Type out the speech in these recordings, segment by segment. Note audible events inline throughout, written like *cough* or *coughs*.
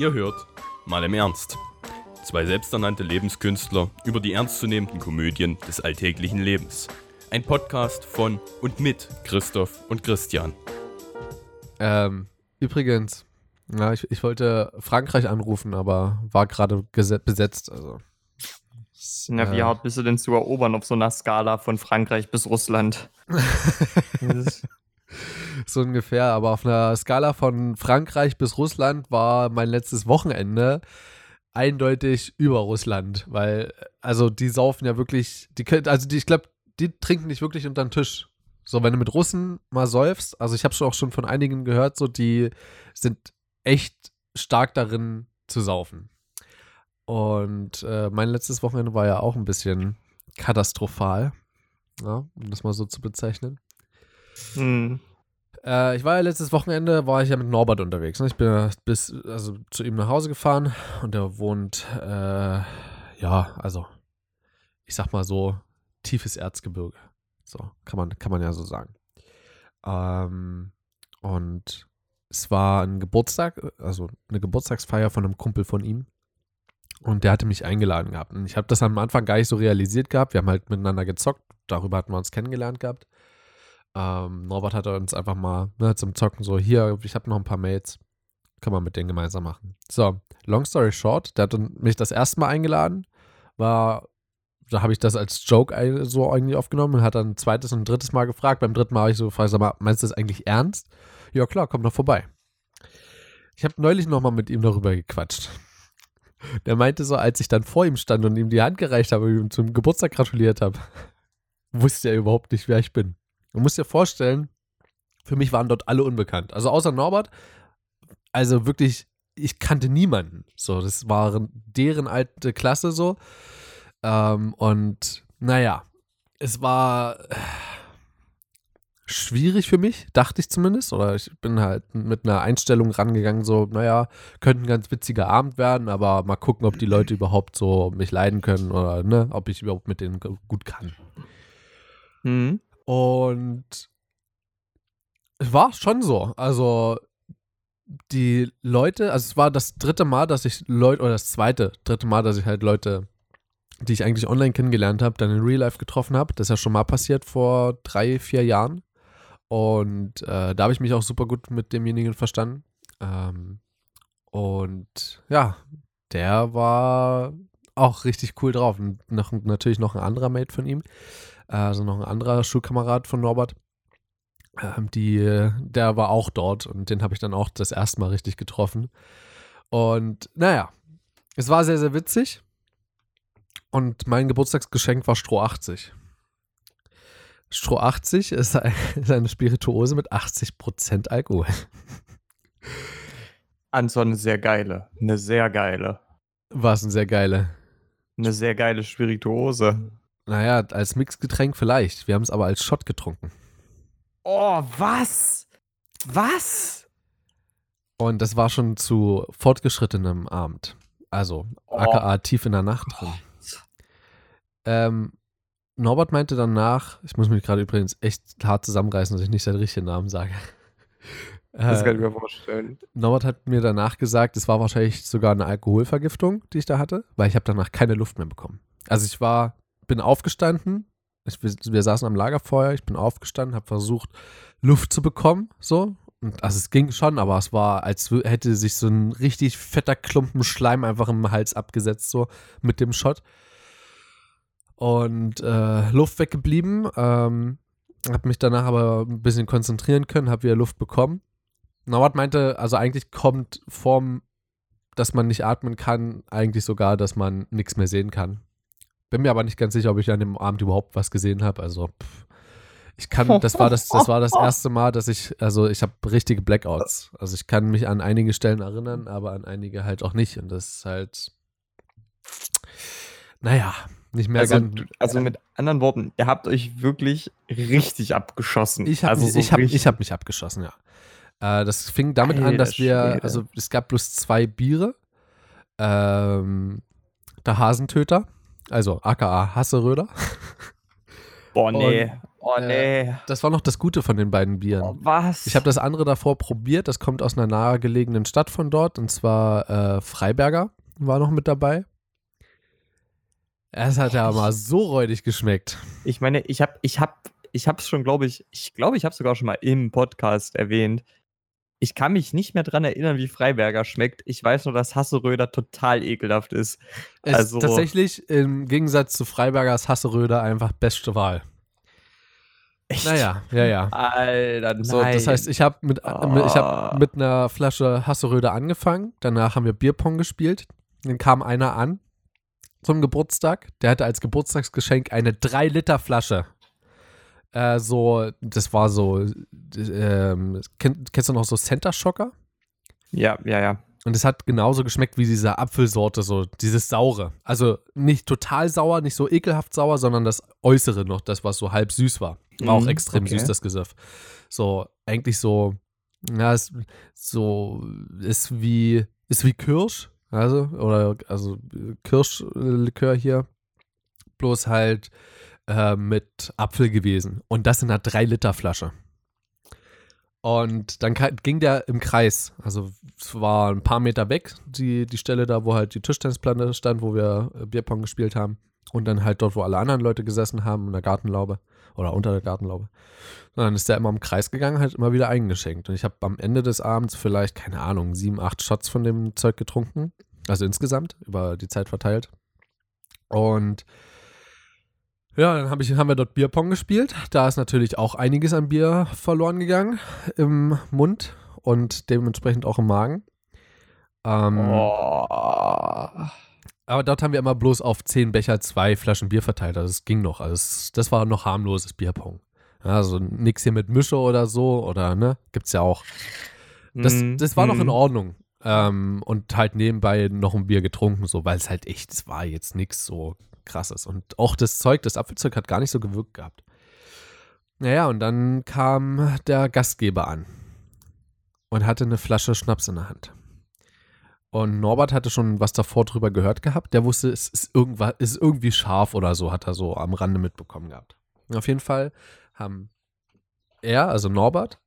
Ihr hört mal im Ernst. Zwei selbsternannte Lebenskünstler über die ernstzunehmenden Komödien des alltäglichen Lebens. Ein Podcast von und mit Christoph und Christian. Ähm, übrigens, ja, ich, ich wollte Frankreich anrufen, aber war gerade besetzt. Also. Na, wie äh, hart bist du denn zu erobern auf so einer Skala von Frankreich bis Russland? *laughs* so ungefähr, aber auf einer Skala von Frankreich bis Russland war mein letztes Wochenende eindeutig über Russland, weil also die saufen ja wirklich, die also die, ich glaube, die trinken nicht wirklich unter den Tisch. So, wenn du mit Russen mal säufst, also ich habe schon auch schon von einigen gehört, so die sind echt stark darin zu saufen. Und äh, mein letztes Wochenende war ja auch ein bisschen katastrophal, ja, um das mal so zu bezeichnen. Hm. Äh, ich war ja letztes Wochenende, war ich ja mit Norbert unterwegs. Ne? Ich bin bis also zu ihm nach Hause gefahren und er wohnt, äh, ja, also ich sag mal so, tiefes Erzgebirge. So, kann man, kann man ja so sagen. Ähm, und es war ein Geburtstag, also eine Geburtstagsfeier von einem Kumpel von ihm. Und der hatte mich eingeladen gehabt. Und ich habe das am Anfang gar nicht so realisiert gehabt. Wir haben halt miteinander gezockt. Darüber hatten wir uns kennengelernt gehabt. Ähm, Norbert hatte uns einfach mal ne, zum Zocken so, hier, ich habe noch ein paar Mates, kann man mit denen gemeinsam machen. So, long story short, der hat mich das erste Mal eingeladen, war, da habe ich das als Joke so irgendwie aufgenommen und hat dann ein zweites und ein drittes Mal gefragt. Beim dritten Mal habe ich so gefragt, sag mal, meinst du das eigentlich ernst? Ja klar, komm doch vorbei. Ich habe neulich nochmal mit ihm darüber gequatscht. Der meinte so, als ich dann vor ihm stand und ihm die Hand gereicht habe und ihm zum Geburtstag gratuliert habe, *laughs* wusste er überhaupt nicht, wer ich bin. Du musst dir vorstellen, für mich waren dort alle unbekannt. Also außer Norbert, also wirklich, ich kannte niemanden. So, das war deren alte Klasse so. Ähm, und naja, es war äh, schwierig für mich, dachte ich zumindest. Oder ich bin halt mit einer Einstellung rangegangen, so, naja, könnte ein ganz witziger Abend werden, aber mal gucken, ob die Leute überhaupt so mich leiden können oder ne, ob ich überhaupt mit denen gut kann. Mhm. Und es war schon so. Also die Leute, also es war das dritte Mal, dass ich Leute, oder das zweite, dritte Mal, dass ich halt Leute, die ich eigentlich online kennengelernt habe, dann in Real Life getroffen habe. Das ist ja schon mal passiert vor drei, vier Jahren. Und äh, da habe ich mich auch super gut mit demjenigen verstanden. Ähm, und ja, der war auch richtig cool drauf. Und noch, natürlich noch ein anderer Mate von ihm also noch ein anderer Schulkamerad von Norbert. Ähm, die, der war auch dort und den habe ich dann auch das erste Mal richtig getroffen. Und naja, es war sehr, sehr witzig. Und mein Geburtstagsgeschenk war Stroh 80. Stroh 80 *laughs* ist, eine Spirituose mit 80% Alkohol. Anson, eine sehr geile. Eine sehr geile. Was eine sehr geile? Eine sehr geile Spirituose. Naja, als Mixgetränk vielleicht. Wir haben es aber als Shot getrunken. Oh, was? Was? Und das war schon zu fortgeschrittenem Abend. Also, oh. aka tief in der Nacht drin. Ähm, Norbert meinte danach, ich muss mich gerade übrigens echt hart zusammenreißen, dass ich nicht seinen richtigen Namen sage. *laughs* Das kann ich mir vorstellen. Norbert hat mir danach gesagt, es war wahrscheinlich sogar eine Alkoholvergiftung, die ich da hatte, weil ich habe danach keine Luft mehr bekommen. Also ich war bin aufgestanden. Ich, wir, saßen am Lagerfeuer. Ich bin aufgestanden, habe versucht, Luft zu bekommen. So. Und, also es ging schon, aber es war, als hätte sich so ein richtig fetter Klumpen Schleim einfach im Hals abgesetzt, so mit dem Shot. Und äh, Luft weggeblieben. Ähm, habe mich danach aber ein bisschen konzentrieren können, habe wieder Luft bekommen. Norbert meinte, also eigentlich kommt vorm, dass man nicht atmen kann, eigentlich sogar, dass man nichts mehr sehen kann. Bin mir aber nicht ganz sicher, ob ich an dem Abend überhaupt was gesehen habe. Also, pff. ich kann, das war das, das war das *laughs* erste Mal, dass ich, also ich habe richtige Blackouts. Also ich kann mich an einige Stellen erinnern, aber an einige halt auch nicht. Und das ist halt, naja, nicht mehr also, ganz. Also mit anderen Worten, ihr habt euch wirklich richtig abgeschossen. Ich habe also so ich hab, ich hab mich abgeschossen, ja. Äh, das fing damit Alter, an, dass wir, Schwede. also es gab bloß zwei Biere. Ähm, der Hasentöter also aka Hasseröder. Boah, nee. Oh nee. Äh, das war noch das Gute von den beiden Bieren. Oh, was? Ich habe das andere davor probiert. Das kommt aus einer nahegelegenen Stadt von dort, und zwar äh, Freiberger war noch mit dabei. Es hat ja mal so räudig geschmeckt. Ich meine, ich habe ich hab, ich hab's schon, glaube ich, ich glaube, ich habe sogar schon mal im Podcast erwähnt. Ich kann mich nicht mehr dran erinnern, wie Freiberger schmeckt. Ich weiß nur, dass Hasseröder total ekelhaft ist. Es also tatsächlich im Gegensatz zu Freibergers Hasseröder einfach beste Wahl. Echt? Naja, ja, ja. Alter, nein. So, das heißt, ich habe mit, oh. ich hab mit einer Flasche Hasseröder angefangen. Danach haben wir Bierpong gespielt. Dann kam einer an zum Geburtstag. Der hatte als Geburtstagsgeschenk eine 3-Liter-Flasche. Äh, so, das war so, ähm, kenn, kennst du noch so Center Shocker? Ja, ja, ja. Und es hat genauso geschmeckt wie diese Apfelsorte, so dieses saure. Also nicht total sauer, nicht so ekelhaft sauer, sondern das Äußere noch, das, was so halb süß war. War auch mhm, extrem okay. süß, das Gesöff. So, eigentlich so, ja, ist, so, ist wie, ist wie Kirsch, also, oder, also Kirschlikör hier, bloß halt äh, mit Apfel gewesen. Und das in einer 3-Liter-Flasche. Und dann ging der im Kreis. Also es war ein paar Meter weg, die, die Stelle da, wo halt die Tischtennisplatte stand, wo wir äh, Bierpong gespielt haben. Und dann halt dort, wo alle anderen Leute gesessen haben, in der Gartenlaube oder unter der Gartenlaube. Und dann ist der immer im Kreis gegangen, halt immer wieder eingeschenkt. Und ich habe am Ende des Abends vielleicht, keine Ahnung, sieben, acht Shots von dem Zeug getrunken. Also insgesamt, über die Zeit verteilt. Und ja, dann hab ich, haben wir dort Bierpong gespielt. Da ist natürlich auch einiges an Bier verloren gegangen im Mund und dementsprechend auch im Magen. Ähm, oh. Aber dort haben wir immer bloß auf zehn Becher zwei Flaschen Bier verteilt. Also es ging noch. Also das war noch harmloses Bierpong. also nichts hier mit Mische oder so oder ne, gibt's ja auch. Das, mhm. das war noch in mhm. Ordnung. Ähm, und halt nebenbei noch ein Bier getrunken, so, weil es halt echt, es war jetzt nichts so krasses. Und auch das Zeug, das Apfelzeug hat gar nicht so gewirkt gehabt. Naja, und dann kam der Gastgeber an und hatte eine Flasche Schnaps in der Hand. Und Norbert hatte schon was davor drüber gehört gehabt. Der wusste, es ist, irgendwas, ist irgendwie scharf oder so, hat er so am Rande mitbekommen gehabt. Auf jeden Fall haben er, also Norbert,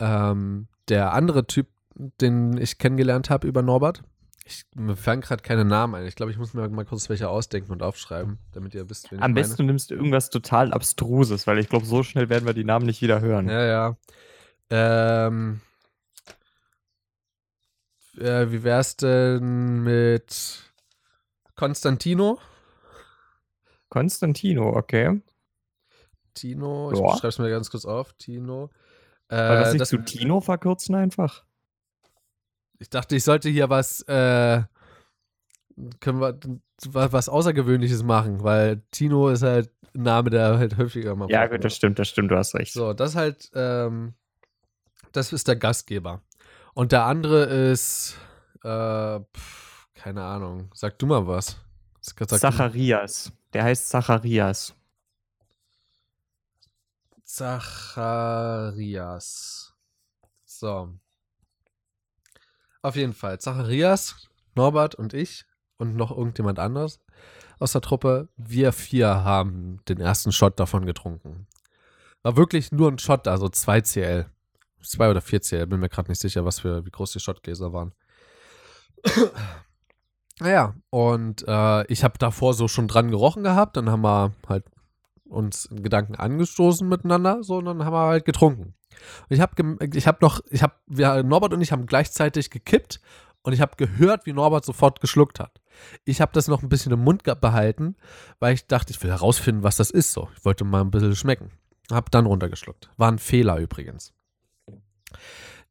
ähm, der andere Typ, den ich kennengelernt habe über Norbert, ich, mir fallen gerade keine Namen ein. Ich glaube, ich muss mir mal kurz welche ausdenken und aufschreiben, damit ihr wisst, wen Am besten meine. du nimmst irgendwas total Abstruses, weil ich glaube, so schnell werden wir die Namen nicht wieder hören. Ja, ja. Ähm, äh, wie wär's denn mit Konstantino? Konstantino, okay. Tino, ich schreibe es mir ganz kurz auf. Tino. Äh, Weil das nicht zu Tino verkürzen einfach? Ich dachte, ich sollte hier was, äh, können wir was Außergewöhnliches machen, weil Tino ist halt ein Name, der halt häufiger mal Ja, gut, das stimmt, das stimmt, du hast recht. So, das halt, ähm, das ist der Gastgeber. Und der andere ist, äh, pf, keine Ahnung. Sag du mal was. Sag Zacharias. Der heißt Zacharias. Zacharias. So. Auf jeden Fall. Zacharias, Norbert und ich und noch irgendjemand anderes aus der Truppe. Wir vier haben den ersten Shot davon getrunken. War wirklich nur ein Shot, also 2 CL. Zwei oder vier CL, bin mir gerade nicht sicher, was für, wie groß die Shotgläser waren. naja, und äh, ich habe davor so schon dran gerochen gehabt, dann haben wir halt uns in Gedanken angestoßen miteinander, so, und dann haben wir halt getrunken. Und ich habe ich hab noch, ich habe, Norbert und ich haben gleichzeitig gekippt und ich habe gehört, wie Norbert sofort geschluckt hat. Ich habe das noch ein bisschen im Mund behalten, weil ich dachte, ich will herausfinden, was das ist. So, ich wollte mal ein bisschen schmecken. Hab dann runtergeschluckt. War ein Fehler übrigens.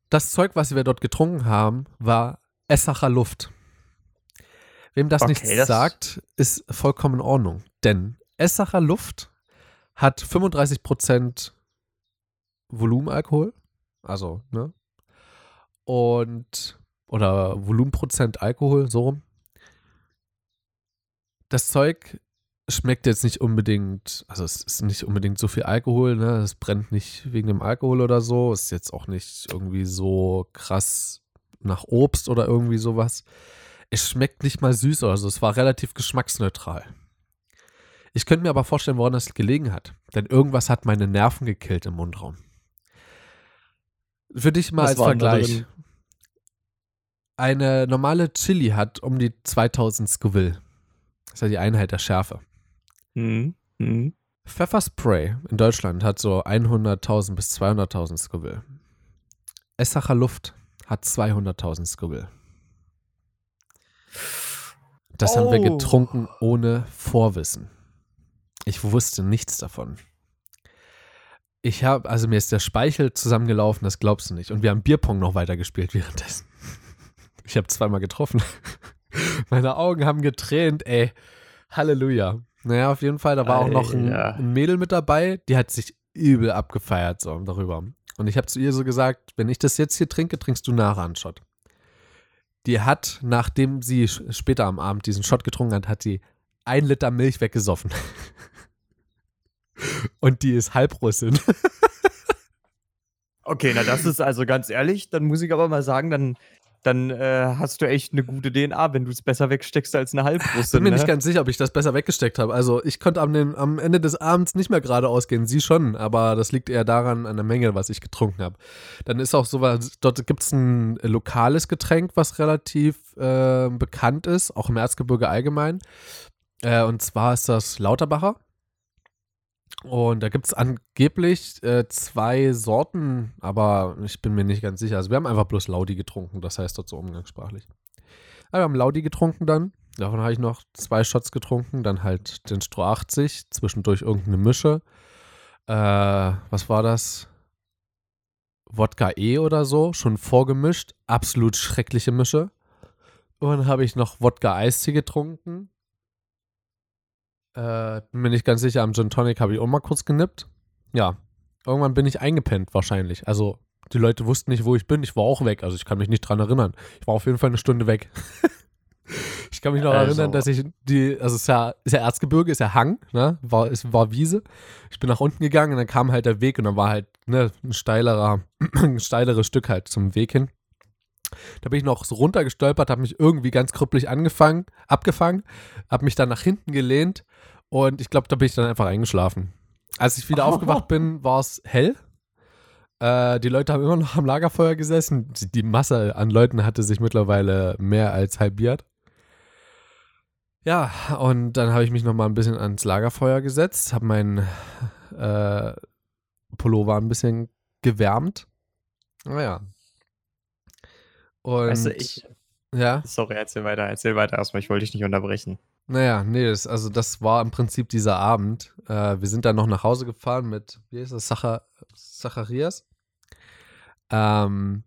Das Zeug, was wir dort getrunken haben, war Essacher Luft. Wem das okay, nichts das sagt, ist vollkommen in Ordnung. Denn Essacher Luft hat 35% Volumenalkohol. Also, ne? Und, oder Volumenprozent Alkohol, so rum. Das Zeug schmeckt jetzt nicht unbedingt, also es ist nicht unbedingt so viel Alkohol, ne? Es brennt nicht wegen dem Alkohol oder so. Ist jetzt auch nicht irgendwie so krass nach Obst oder irgendwie sowas. Es schmeckt nicht mal süß oder so. Es war relativ geschmacksneutral. Ich könnte mir aber vorstellen, woran das gelegen hat. Denn irgendwas hat meine Nerven gekillt im Mundraum. Für dich mal Was als Vergleich. Eine normale Chili hat um die 2000 Scoville. Das ist ja die Einheit der Schärfe. Mhm. Mhm. Pfefferspray in Deutschland hat so 100.000 bis 200.000 Scoville. Essacher Luft hat 200.000 Scoville. Das haben wir Oh. getrunken ohne Vorwissen. Ich wusste nichts davon. Ich habe, also mir ist der Speichel zusammengelaufen, das glaubst du nicht. Und wir haben Bierpong noch weitergespielt währenddessen. *laughs* Ich habe zweimal getroffen. *laughs* Meine Augen haben getränt, ey. Halleluja. Naja, auf jeden Fall, da war auch noch ein, ein Mädel mit dabei, die hat sich übel abgefeiert so darüber. Und ich habe zu ihr so gesagt, wenn ich das jetzt hier trinke, trinkst du nachher einen Shot. Die hat, nachdem sie später am Abend diesen Shot getrunken hat, hat sie ein Liter Milch weggesoffen. *laughs* Und die ist Halbrussin. *laughs* Okay, na das ist also ganz ehrlich, dann muss ich aber mal sagen, dann, dann äh, hast du echt eine gute DNA, wenn du es besser wegsteckst als eine Ich Halbrusse. bin mir ne? nicht ganz sicher, ob ich das besser weggesteckt habe. Also ich konnte am, dem- am Ende des Abends nicht mehr geradeaus gehen. Sie schon, aber das liegt eher daran, an der Menge, was ich getrunken habe. Dann ist auch so, was- dort gibt es ein lokales Getränk, was relativ äh, bekannt ist, auch im Erzgebirge allgemein. Äh, und zwar ist das Lauterbacher. Und da gibt es angeblich äh, zwei Sorten, aber ich bin mir nicht ganz sicher. Also wir haben einfach bloß Laudi getrunken, das heißt dort so umgangssprachlich. Aber wir haben Laudi getrunken dann. Davon habe ich noch zwei Shots getrunken. Dann halt den Stroh 80, zwischendurch irgendeine Mische. Äh, was war das? Wodka E oder so, schon vorgemischt. Absolut schreckliche Mische. Und dann habe ich noch Wodka Eistee getrunken. Äh, bin mir nicht ganz sicher, am Gin Tonic habe ich auch mal kurz genippt. Ja, irgendwann bin ich eingepennt wahrscheinlich. Also die Leute wussten nicht, wo ich bin. Ich war auch weg. Also ich kann mich nicht dran erinnern. Ich war auf jeden Fall eine Stunde weg. *laughs* ich kann mich noch Also. erinnern, dass ich die, also es ist ja, ist ja Erzgebirge, ist ja Hang, ne? War, es war Wiese. Ich bin nach unten gegangen und dann kam halt der Weg und dann war halt ne, ein steilerer, *clears throat* ein steileres Stück halt zum Weg hin. Da bin ich noch so runtergestolpert, habe mich irgendwie ganz krüppelig angefangen, abgefangen, habe mich dann nach hinten gelehnt und ich glaube, da bin ich dann einfach eingeschlafen. Als ich wieder *laughs* aufgewacht bin, war es hell. Äh, die Leute haben immer noch am Lagerfeuer gesessen. Die, die Masse an Leuten hatte sich mittlerweile mehr als halbiert. Ja, und dann habe ich mich noch mal ein bisschen ans Lagerfeuer gesetzt, habe meinen äh, Pullover ein bisschen gewärmt. Naja. Und Weißt du, ich. ja, Sorry, erzähl weiter, erzähl weiter erstmal, ich wollte dich nicht unterbrechen. naja, nee, das, also das war im Prinzip dieser Abend. Äh, wir sind dann noch nach Hause gefahren mit, wie ist das, Sacha, Zacharias. Ähm,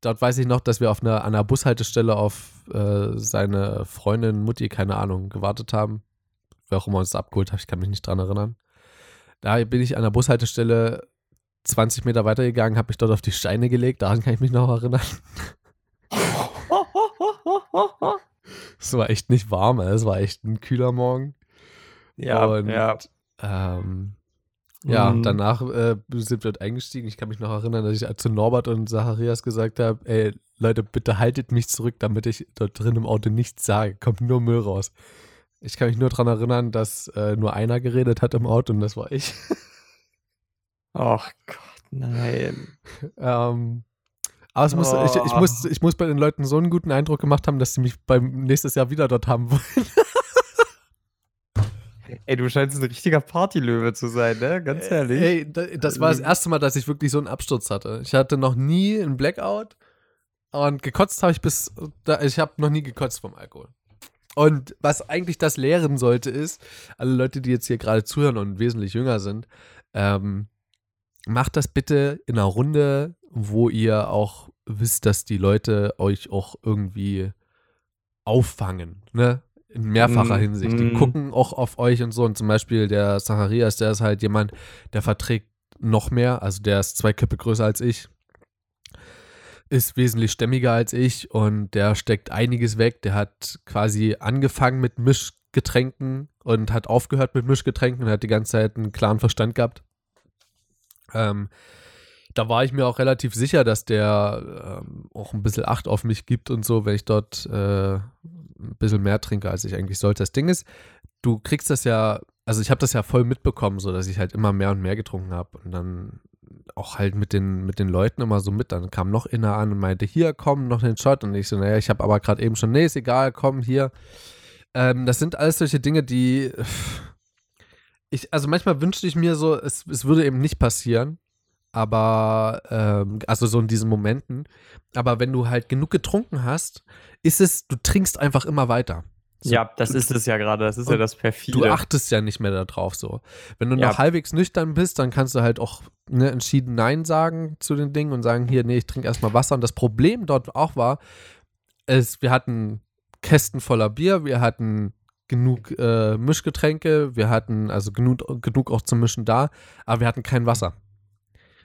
dort weiß ich noch, dass wir auf einer, an einer Bushaltestelle auf äh, seine Freundin, Mutti, keine Ahnung, gewartet haben. Wer auch immer uns abgeholt hat, ich kann mich nicht dran erinnern. Da bin ich an der Bushaltestelle 20 Meter weitergegangen, habe mich dort auf die Steine gelegt, daran kann ich mich noch erinnern. *laughs* Es war echt nicht warm, es war echt ein kühler Morgen. ja, Und, ja. Ähm, ja, Mhm. danach äh, sind wir dort eingestiegen. Ich kann mich noch erinnern, dass ich zu Norbert und Zacharias gesagt habe, ey, Leute, bitte haltet mich zurück, damit ich dort drin im Auto nichts sage. Kommt nur Müll raus. Ich kann mich nur daran erinnern, dass äh, nur einer geredet hat im Auto und das war ich. *laughs* Ach Gott, nein. ähm, aber es muss, ich, ich, Oh. muss, ich muss bei den Leuten so einen guten Eindruck gemacht haben, dass sie mich beim nächstes Jahr wieder dort haben wollen. *laughs* Ey, du scheinst ein richtiger Partylöwe zu sein, ne? Ganz ehrlich. Ey, da- das war das erste Mal, dass ich wirklich so einen Absturz hatte. Ich hatte noch nie einen Blackout und gekotzt habe ich bis. Da, ich habe noch nie gekotzt vom Alkohol. Und was eigentlich das lehren sollte, ist, alle Leute, die jetzt hier gerade zuhören und wesentlich jünger sind, ähm, macht das bitte in einer Runde, wo ihr auch wisst, dass die Leute euch auch irgendwie auffangen, ne? In mehrfacher Mm, Hinsicht. Die mm. gucken auch auf euch und so. Und zum Beispiel der Zacharias, der ist halt jemand, der verträgt noch mehr. Also der ist zwei Kippe größer als ich. Ist wesentlich stämmiger als ich und der steckt einiges weg. Der hat quasi angefangen mit Mischgetränken und hat aufgehört mit Mischgetränken und hat die ganze Zeit einen klaren Verstand gehabt. Ähm, da war ich mir auch relativ sicher, dass der ähm, auch ein bisschen Acht auf mich gibt und so, wenn ich dort äh, ein bisschen mehr trinke, als ich eigentlich sollte. Das Ding ist, du kriegst das ja also ich habe das ja voll mitbekommen, so dass ich halt immer mehr und mehr getrunken habe und dann auch halt mit den, mit den Leuten immer so mit. Dann kam noch inner an und meinte, hier, komm, noch den Shot. Und ich so, naja, ich habe aber gerade eben schon, nee, ist egal, komm, hier. Ähm, das sind alles solche Dinge, die ich, also manchmal wünschte ich mir so, es, es würde eben nicht passieren. Aber, ähm, also so in diesen Momenten. Aber wenn du halt genug getrunken hast, ist es, du trinkst einfach immer weiter. So, ja, das du, ist es ja gerade, das ist ja das perfide. Du achtest ja nicht mehr darauf so. Wenn du Ja. noch halbwegs nüchtern bist, dann kannst du halt auch ne, entschieden Nein sagen zu den Dingen und sagen, hier, nee, ich trinke erstmal Wasser. Und das Problem dort auch war, ist, wir hatten Kästen voller Bier, wir hatten genug äh, Mischgetränke, wir hatten also genug, genug auch zum Mischen da, aber wir hatten kein Wasser.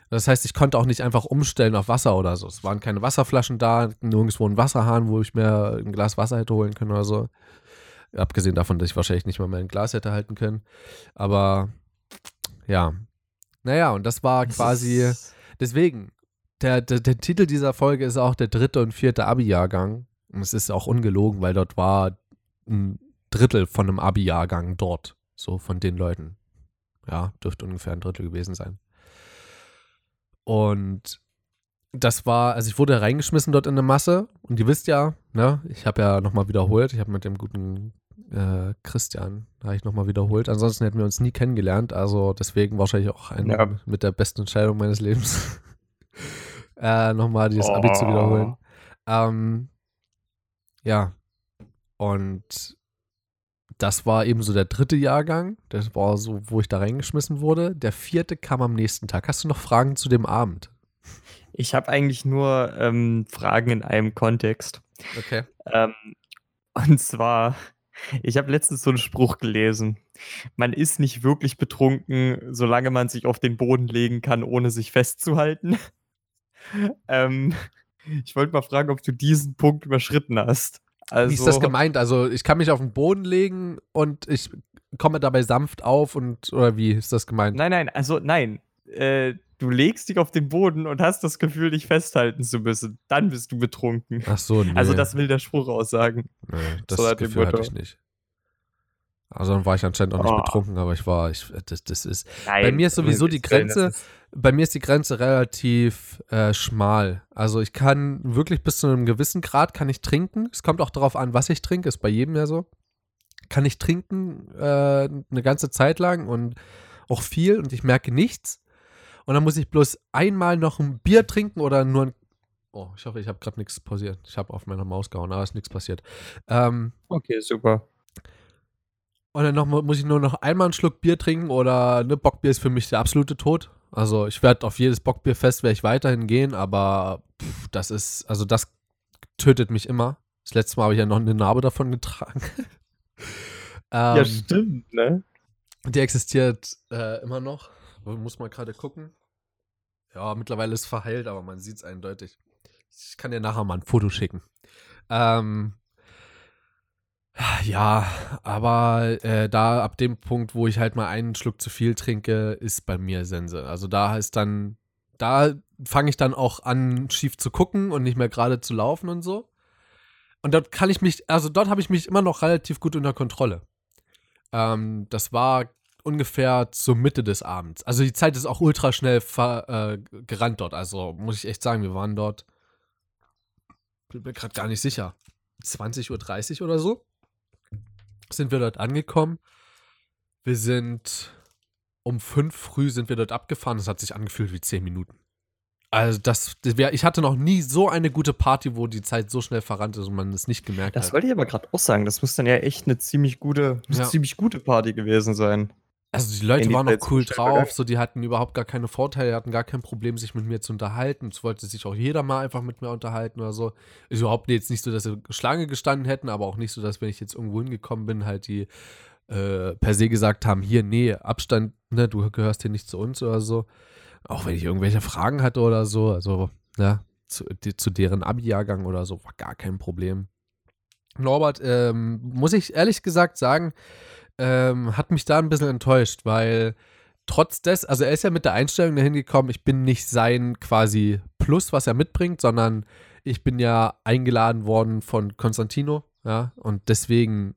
Das heißt, ich konnte auch nicht einfach umstellen auf Wasser oder so. Es waren keine Wasserflaschen da, nirgendwo ein Wasserhahn, wo ich mir ein Glas Wasser hätte holen können oder so. Abgesehen davon, dass ich wahrscheinlich nicht mal mein Glas hätte halten können. Aber ja. Naja, und das war quasi. Deswegen, der, der, der Titel dieser Folge ist auch der dritte und vierte Abi-Jahrgang. Und es ist auch ungelogen, weil dort war ein Drittel von einem Abi-Jahrgang dort. So von den Leuten. Ja, dürfte ungefähr ein Drittel gewesen sein. Und das war, also ich wurde reingeschmissen dort in eine Masse. Und ihr wisst ja, ne, ich habe ja nochmal wiederholt. Ich habe mit dem guten äh, Christian, habe ich nochmal wiederholt. Ansonsten hätten wir uns nie kennengelernt. Also deswegen wahrscheinlich auch eine Ja. mit der besten Entscheidung meines Lebens. *laughs* äh, nochmal dieses Abi zu Oh. wiederholen. Ähm, ja. Und das war eben so der dritte Jahrgang. Das war so, wo ich da reingeschmissen wurde. Der vierte kam am nächsten Tag. Hast du noch Fragen zu dem Abend? Ich habe eigentlich nur ähm, Fragen in einem Kontext. Okay. Ähm, und zwar, ich habe letztens so einen Spruch gelesen. Man ist nicht wirklich betrunken, solange man sich auf den Boden legen kann, ohne sich festzuhalten. *laughs* ähm, ich wollte mal fragen, ob du diesen Punkt überschritten hast. Also, Wie ist das gemeint? Also ich kann mich auf den Boden legen und ich komme dabei sanft auf und oder wie ist das gemeint? Nein, nein, also nein. Äh, du legst dich auf den Boden und hast das Gefühl, dich festhalten zu müssen. Dann bist du betrunken. Ach so, nee. Also das will der Spruch aussagen. nee, das so Gefühl hatte ich nicht. Also dann war ich anscheinend auch nicht Oh. betrunken, aber ich war, ich, das, das ist, Nein, Bei mir ist sowieso die Grenze- bei mir ist die Grenze relativ äh, schmal. Also ich kann wirklich bis zu einem gewissen Grad kann ich trinken. Es kommt auch darauf an, was ich trinke. Ist bei jedem ja so. Kann ich trinken äh, eine ganze Zeit lang und auch viel und ich merke nichts. Und dann muss ich bloß einmal noch ein Bier trinken oder nur ein. Oh, ich hoffe, ich habe gerade nichts pausiert. Ich habe auf meiner Maus gehauen, aber ist nichts passiert. Ähm, Okay, super. Und dann noch, muss ich nur noch einmal einen Schluck Bier trinken oder ne, Bockbier ist für mich der absolute Tod. Also ich werde auf jedes Bockbierfest werde ich weiterhin gehen, aber pff, das ist, also das tötet mich immer. Das letzte Mal habe ich ja noch eine Narbe davon getragen. *laughs* ähm, ja, stimmt, ne? die existiert äh, immer noch. Muss man gerade gucken. Ja, mittlerweile ist es verheilt, aber man sieht es eindeutig. Ich kann dir nachher mal ein Foto schicken. Ähm, ja, aber äh, da ab dem Punkt, wo ich halt mal einen Schluck zu viel trinke, ist bei mir Sense. Also da ist dann, da fange ich dann auch an, schief zu gucken und nicht mehr gerade zu laufen und so. Und dort kann ich mich, also dort habe ich mich immer noch relativ gut unter Kontrolle. Ähm, das war ungefähr zur Mitte des Abends. Also die Zeit ist auch ultra schnell äh, gerannt dort. Also muss ich echt sagen, wir waren dort, bin mir gerade gar nicht sicher, 20.30 Uhr oder so sind wir dort angekommen. Wir sind um fünf früh sind wir dort abgefahren. Das hat sich angefühlt wie zehn Minuten. Also das, das wär, ich hatte noch nie so eine gute Party, wo die Zeit so schnell verrannt ist und man es nicht gemerkt Das hat. wollte ich aber gerade auch sagen. Das muss dann ja echt eine ziemlich gute, Ja. eine ziemlich gute Party gewesen sein. Also die Leute die waren noch so cool drauf, so die hatten überhaupt gar keine Vorteile, hatten gar kein Problem, sich mit mir zu unterhalten. Es wollte sich auch jeder mal einfach mit mir unterhalten oder so. Ist überhaupt jetzt nicht so, dass sie Schlange gestanden hätten, aber auch nicht so, dass wenn ich jetzt irgendwo hingekommen bin, halt die äh, per se gesagt haben, hier, nee, Abstand, ne, du gehörst hier nicht zu uns oder so. Auch wenn ich irgendwelche Fragen hatte oder so, also, ne, zu, die, zu deren Abi-Jahrgang oder so, war gar kein Problem. Norbert, ähm, muss ich ehrlich gesagt sagen, ähm, hat mich da ein bisschen enttäuscht, weil trotz des, also er ist ja mit der Einstellung dahin gekommen, ich bin nicht sein quasi Plus, was er mitbringt, sondern ich bin ja eingeladen worden von Konstantino, ja, und deswegen,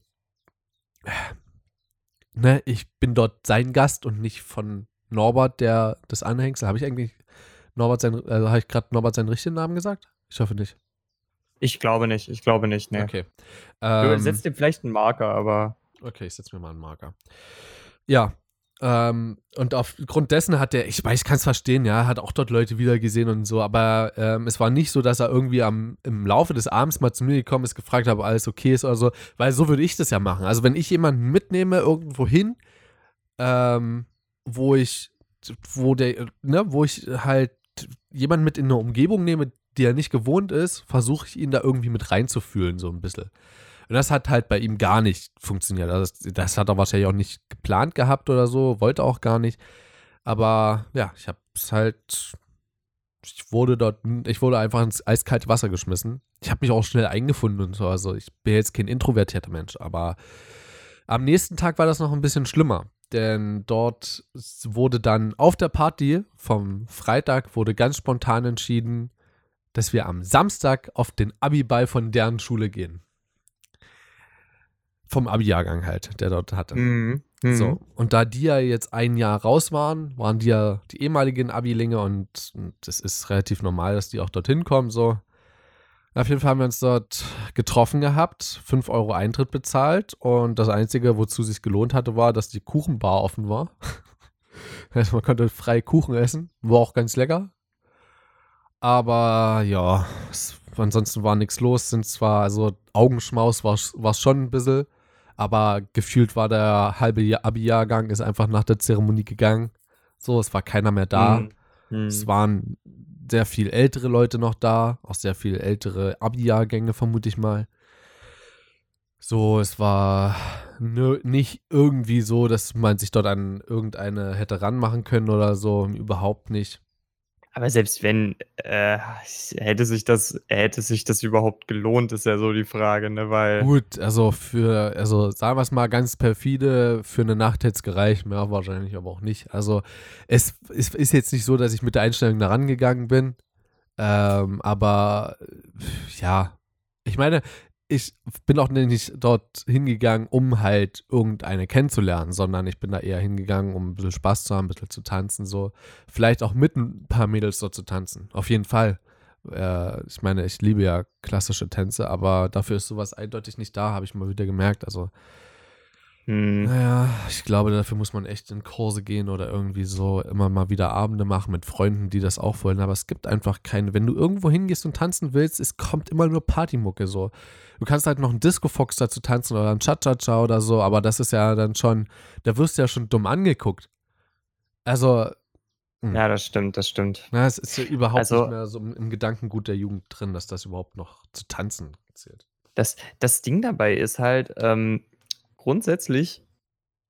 ne, ich bin dort sein Gast und nicht von Norbert, der das Anhängsel. Habe ich eigentlich Norbert sein, also habe ich gerade Norbert seinen richtigen Namen gesagt? Ich hoffe nicht. Ich glaube nicht, ich glaube nicht, ne. Okay. Du Ähm, setzt dir vielleicht einen Marker, aber Okay, ich setze mir mal einen Marker. Ja. Ähm, und aufgrund dessen hat er, ich weiß, ich kann es verstehen, ja, hat auch dort Leute wieder gesehen und so, aber ähm, es war nicht so, dass er irgendwie am, im Laufe des Abends mal zu mir gekommen ist, gefragt hat, ob alles okay ist oder so, weil so würde ich das ja machen. Also wenn ich jemanden mitnehme irgendwo hin, ähm, wo ich, wo der, ne, wo ich halt jemanden mit in eine Umgebung nehme, die er nicht gewohnt ist, versuche ich ihn da irgendwie mit reinzufühlen, so ein bisschen. Und das hat halt bei ihm gar nicht funktioniert. Also das, das hat er wahrscheinlich auch nicht geplant gehabt oder so, wollte auch gar nicht. Aber ja, ich habe es halt. Ich wurde dort, ich wurde einfach ins eiskalte Wasser geschmissen. Ich habe mich auch schnell eingefunden und so. Also ich bin jetzt kein introvertierter Mensch, aber am nächsten Tag war das noch ein bisschen schlimmer. Denn dort wurde dann auf der Party vom Freitag wurde ganz spontan entschieden, dass wir am Samstag auf den Abi-Ball von deren Schule gehen. Vom Abi-Jahrgang halt, der dort hatte. Mhm. Mhm. So, und da die ja jetzt ein Jahr raus waren, waren die ja die ehemaligen Abi-Linge und es ist relativ normal, dass die auch dorthin kommen. So. Auf jeden Fall haben wir uns dort getroffen gehabt, 5 Euro Eintritt bezahlt und das Einzige, wozu es sich gelohnt hatte, war, dass die Kuchenbar offen war. *laughs* Also man konnte frei Kuchen essen, war auch ganz lecker. Aber ja, es, ansonsten war nichts los. Sind zwar, also Augenschmaus war es schon ein bisschen, aber gefühlt war der halbe Jahr- Abi-Jahrgang ist einfach nach der Zeremonie gegangen. So, es war keiner mehr da. Mhm. Mhm. Es waren sehr viel ältere Leute noch da, auch sehr viel ältere Abi-Jahrgänge, vermute ich mal. So, es war nicht irgendwie so, dass man sich dort an irgendeine hätte ranmachen können oder so, überhaupt nicht. Aber selbst wenn, äh, hätte sich das, hätte sich das überhaupt gelohnt, ist ja so die Frage, ne? Weil. Gut, also für, also sagen wir es mal ganz perfide, für eine Nacht hätte es gereicht, mehr wahrscheinlich aber auch nicht. Also es, es ist jetzt nicht so, dass ich mit der Einstellung da rangegangen bin, ähm, aber ja, ich meine, ich bin auch nicht dort hingegangen, um halt irgendeine kennenzulernen, sondern ich bin da eher hingegangen, um ein bisschen Spaß zu haben, ein bisschen zu tanzen, so. Vielleicht auch mit ein paar Mädels dort zu tanzen. Auf jeden Fall. Äh, ich meine, ich liebe ja klassische Tänze, aber dafür ist sowas eindeutig nicht da, habe ich mal wieder gemerkt. Also, Hm. naja, ich glaube, dafür muss man echt in Kurse gehen oder irgendwie so immer mal wieder Abende machen mit Freunden, die das auch wollen. Aber es gibt einfach keine. Wenn du irgendwo hingehst und tanzen willst, es kommt immer nur Partymucke so. Du kannst halt noch einen Disco-Fox dazu tanzen oder einen Cha-Cha-Cha oder so, aber das ist ja dann schon, da wirst du ja schon dumm angeguckt. Also, Ja, das stimmt, das stimmt. na, es ist ja überhaupt Also- nicht mehr so im im Gedankengut der Jugend drin, dass das überhaupt noch zu tanzen zählt. Das, das Ding dabei ist halt, ähm, grundsätzlich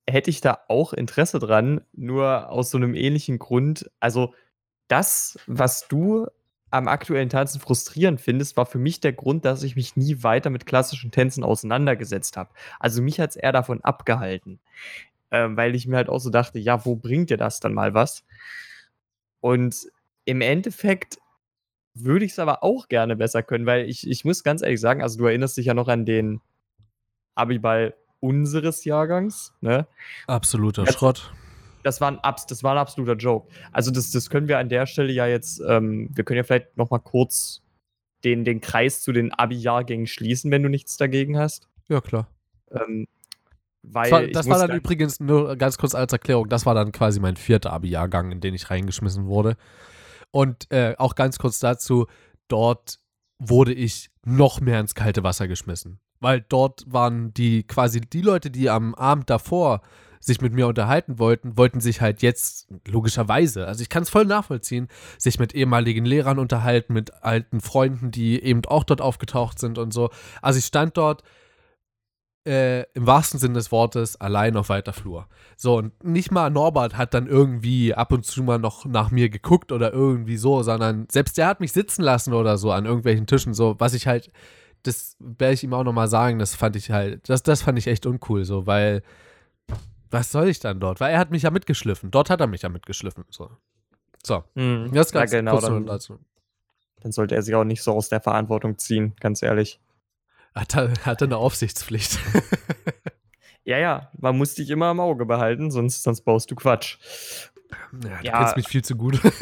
hätte ich da auch Interesse dran, nur aus so einem ähnlichen Grund. Also, das, was du am aktuellen Tanzen frustrierend findest, war für mich der Grund, dass ich mich nie weiter mit klassischen Tänzen auseinandergesetzt habe. Also mich hat es eher davon abgehalten, ähm, weil ich mir halt auch so dachte, ja, wo bringt dir das dann mal was? Und im Endeffekt würde ich es aber auch gerne besser können, weil ich, ich muss ganz ehrlich sagen, also du erinnerst dich ja noch an den Abiball unseres Jahrgangs, ne? Absoluter Das- Schrott. Das war ein, abs das war ein absoluter Joke. Also das, das können wir an der Stelle ja jetzt, ähm, wir können ja vielleicht noch mal kurz den, den Kreis zu den Abi-Jahrgängen schließen, wenn du nichts dagegen hast. Ja, klar. Ähm, weil Das war, das war dann übrigens, nur ganz kurz als Erklärung, das war dann quasi mein vierter Abi-Jahrgang, in den ich reingeschmissen wurde. Und äh, auch ganz kurz dazu, dort wurde ich noch mehr ins kalte Wasser geschmissen. Weil dort waren die quasi die Leute, die am Abend davor sich mit mir unterhalten wollten, wollten sich halt jetzt logischerweise, also ich kann es voll nachvollziehen, sich mit ehemaligen Lehrern unterhalten, mit alten Freunden, die eben auch dort aufgetaucht sind und so. Also ich stand dort äh, im wahrsten Sinne des Wortes allein auf weiter Flur. So, und nicht mal Norbert hat dann irgendwie ab und zu mal noch nach mir geguckt oder irgendwie so, sondern selbst der hat mich sitzen lassen oder so an irgendwelchen Tischen, so, was ich halt, das werde ich ihm auch nochmal sagen, das fand ich halt, das, das fand ich echt uncool, so, weil, was soll ich dann dort? Weil er hat mich ja mitgeschliffen. Dort hat er mich ja mitgeschliffen, so. So, Hm, das ist ganz ja, genau, kurz dann, dazu. dann sollte er sich auch nicht so aus der Verantwortung ziehen, ganz ehrlich. Hat er, hat er eine Aufsichtspflicht. *laughs* Ja, ja, man muss dich immer im Auge behalten, sonst, sonst baust du Quatsch. Ja, du Ja. kennst mich viel zu gut. *laughs*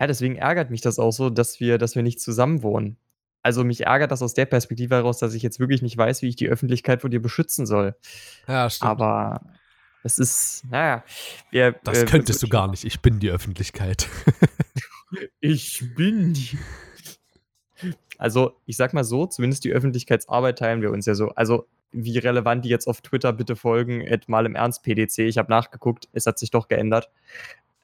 Ja, deswegen ärgert mich das auch so, dass wir, dass wir nicht zusammen wohnen. Also mich ärgert das aus der Perspektive heraus, dass ich jetzt wirklich nicht weiß, wie ich die Öffentlichkeit vor dir beschützen soll. ja, stimmt. Aber es ist, naja, wir, das äh, könntest du gar nicht. Ich bin die Öffentlichkeit. *laughs* Ich bin die. *laughs* Also, ich sag mal so, zumindest die Öffentlichkeitsarbeit teilen wir uns ja so. Also, wie relevant die jetzt auf Twitter bitte folgen, mal im Ernst PDC. Ich habe nachgeguckt, es hat sich doch geändert.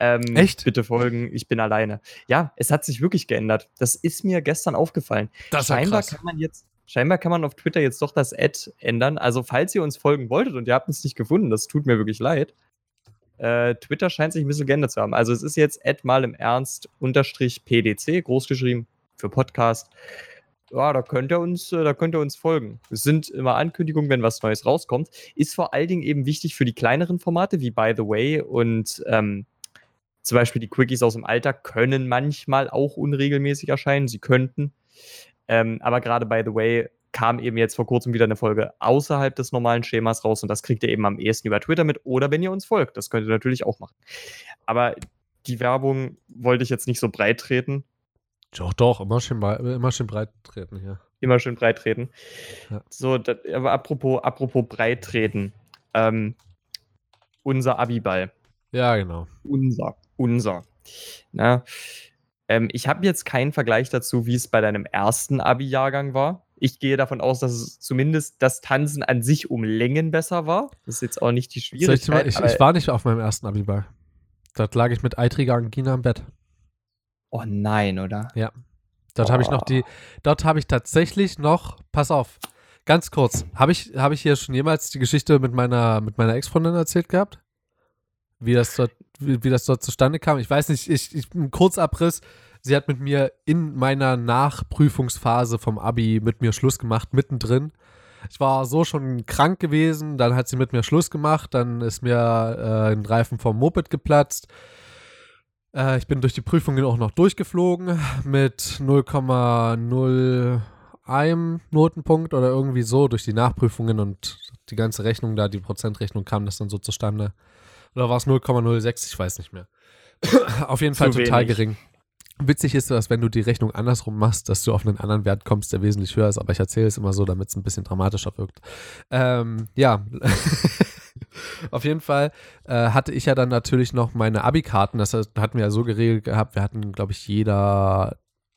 Ähm, Echt? Bitte folgen, ich bin alleine. Ja, es hat sich wirklich geändert. Das ist mir gestern aufgefallen. Das scheinbar krass. kann man jetzt, scheinbar kann man auf Twitter jetzt doch das Ad ändern. Also, falls ihr uns folgen wolltet und ihr habt uns nicht gefunden, das tut mir wirklich leid. Äh, Twitter scheint sich ein bisschen geändert zu haben. Also, es ist jetzt Ad mal im Ernst unterstrich PDC, großgeschrieben für Podcast. Ja, da könnt ihr uns, äh, da könnt ihr uns folgen. Es sind immer Ankündigungen, wenn was Neues rauskommt. Ist vor allen Dingen eben wichtig für die kleineren Formate wie By the Way und ähm, zum Beispiel die Quickies aus dem Alltag können manchmal auch unregelmäßig erscheinen. Sie könnten. Ähm, aber gerade by the way kam eben jetzt vor kurzem wieder eine Folge außerhalb des normalen Schemas raus und das kriegt ihr eben am ehesten über Twitter mit oder wenn ihr uns folgt. Das könnt ihr natürlich auch machen. Aber die Werbung wollte ich jetzt nicht so breit treten. Doch, doch, immer schön, immer schön breit treten hier. Immer schön breit treten. Ja. So, das, aber apropos, apropos breit treten. Ähm, unser Abiball. Ja, genau. unser, unser. Na, ähm, ich habe jetzt keinen Vergleich dazu, wie es bei deinem ersten Abi-Jahrgang war. Ich gehe davon aus, dass es zumindest das Tanzen an sich um Längen besser war. Das ist jetzt auch nicht die Schwierigkeit. ich, ich war nicht auf meinem ersten Abiball. Dort lag ich mit eitriger Angina im Bett. oh nein, oder? Dort habe ich noch die, dort habe ich tatsächlich noch, pass auf, ganz kurz, habe ich, habe ich hier schon jemals die Geschichte mit meiner, mit meiner Ex-Freundin erzählt gehabt? Wie das dort, wie, wie das dort zustande kam? Ich weiß nicht, ich, ich, ein Kurzabriss. Sie hat mit mir in meiner Nachprüfungsphase vom Abi mit mir Schluss gemacht, mittendrin. Ich war so schon krank gewesen, dann hat sie mit mir Schluss gemacht, dann ist mir äh, ein Reifen vom Moped geplatzt. Äh, ich bin durch die Prüfungen auch noch durchgeflogen mit 0,01 Notenpunkt oder irgendwie so durch die Nachprüfungen und die ganze Rechnung da, die Prozentrechnung kam das dann so zustande. Oder war es 0,06? Ich weiß nicht mehr. *coughs* Auf jeden Zu Fall total wenig. gering. Witzig ist, dass wenn du die Rechnung andersrum machst, dass du auf einen anderen Wert kommst, der wesentlich höher ist, aber ich erzähle es immer so, damit es ein bisschen dramatischer wirkt. Ähm, ja, *laughs* auf jeden Fall äh, hatte ich ja dann natürlich noch meine Abi-Karten, das hatten wir ja so geregelt gehabt, wir hatten, glaube ich, jeder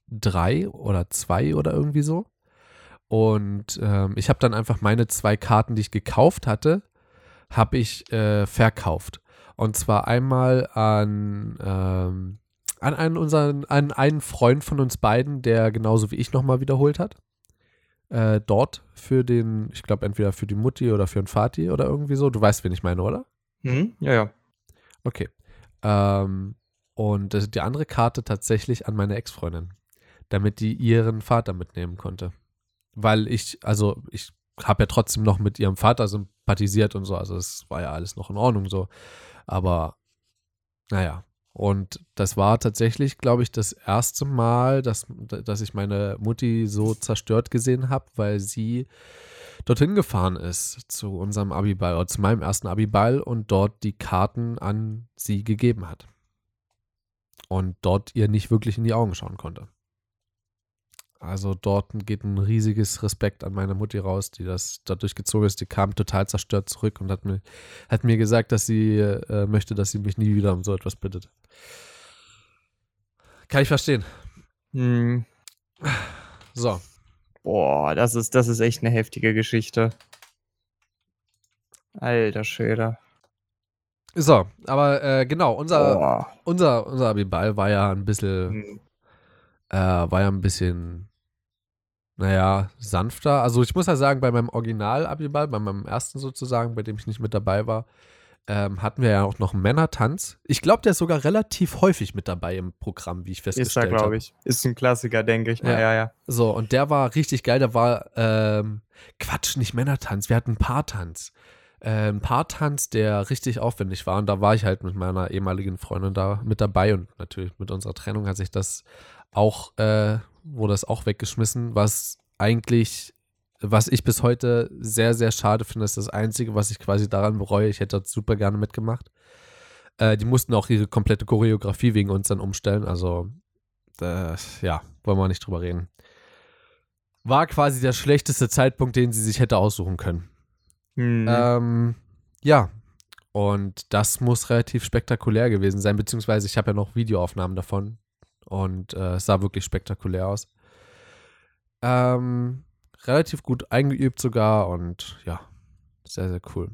drei oder zwei oder irgendwie so. Und ähm, ich habe dann einfach meine zwei Karten, die ich gekauft hatte, habe ich äh, verkauft. Und zwar einmal an, ähm, an einen, unseren, an einen Freund von uns beiden, der genauso wie ich nochmal wiederholt hat. Äh, dort für den, ich glaube, entweder für die Mutti oder für den Vati oder irgendwie so. Du weißt, wen ich meine, oder? Hm? Ja, ja. Okay. Ähm, und die andere Karte tatsächlich an meine Ex-Freundin, damit die ihren Vater mitnehmen konnte. Weil ich, also ich habe ja trotzdem noch mit ihrem Vater sympathisiert und so, also es war ja alles noch in Ordnung so. Aber naja, und das war tatsächlich, glaube ich, das erste Mal, dass, dass ich meine Mutti so zerstört gesehen habe, weil sie dorthin gefahren ist zu unserem Abiball oder zu meinem ersten Abiball und dort die Karten an sie gegeben hat. Und dort ihr nicht wirklich in die Augen schauen konnte. Also dort geht ein riesiges Respekt an meine Mutti raus, die das da durchgezogen ist. Die kam total zerstört zurück und hat mir, hat mir gesagt, dass sie äh, möchte, dass sie mich nie wieder um so etwas bittet. Kann ich verstehen. Hm. So, Boah, das ist, das ist echt eine heftige Geschichte. Alter Schwede. so, aber äh, genau, unser, Boah. unser, unser Abiball war ja ein bisschen, Hm. äh, war ja ein bisschen, naja, sanfter. Also ich muss ja sagen, bei meinem Original-Abiball, bei meinem ersten sozusagen, bei dem ich nicht mit dabei war, ähm, hatten wir ja auch noch einen Männertanz. Ich glaube, der ist sogar relativ häufig mit dabei im Programm, wie ich Ist da, festgestellt habe. glaube ich. Ist ein Klassiker, denke ich mal. Ja. Ja, ja. So, und der war richtig geil. Der war, ähm, Quatsch, nicht Männertanz. Wir hatten Paartanz. Äh, ein Paartanz, der richtig aufwendig war. Und da war ich halt mit meiner ehemaligen Freundin da mit dabei. Und natürlich mit unserer Trennung hat sich das auch, äh, wurde das auch weggeschmissen, was eigentlich was ich bis heute sehr, sehr schade finde, ist das Einzige, was ich quasi daran bereue. Ich hätte das super gerne mitgemacht. Äh, die mussten auch ihre komplette Choreografie wegen uns dann umstellen. Also, äh, ja, wollen wir nicht drüber reden. War quasi der schlechteste Zeitpunkt, den sie sich hätte aussuchen können. Hm. Ähm, ja, und das muss relativ spektakulär gewesen sein, beziehungsweise ich habe ja noch Videoaufnahmen davon und äh, es sah wirklich spektakulär aus. Ähm, relativ gut eingeübt sogar und ja, sehr, sehr cool.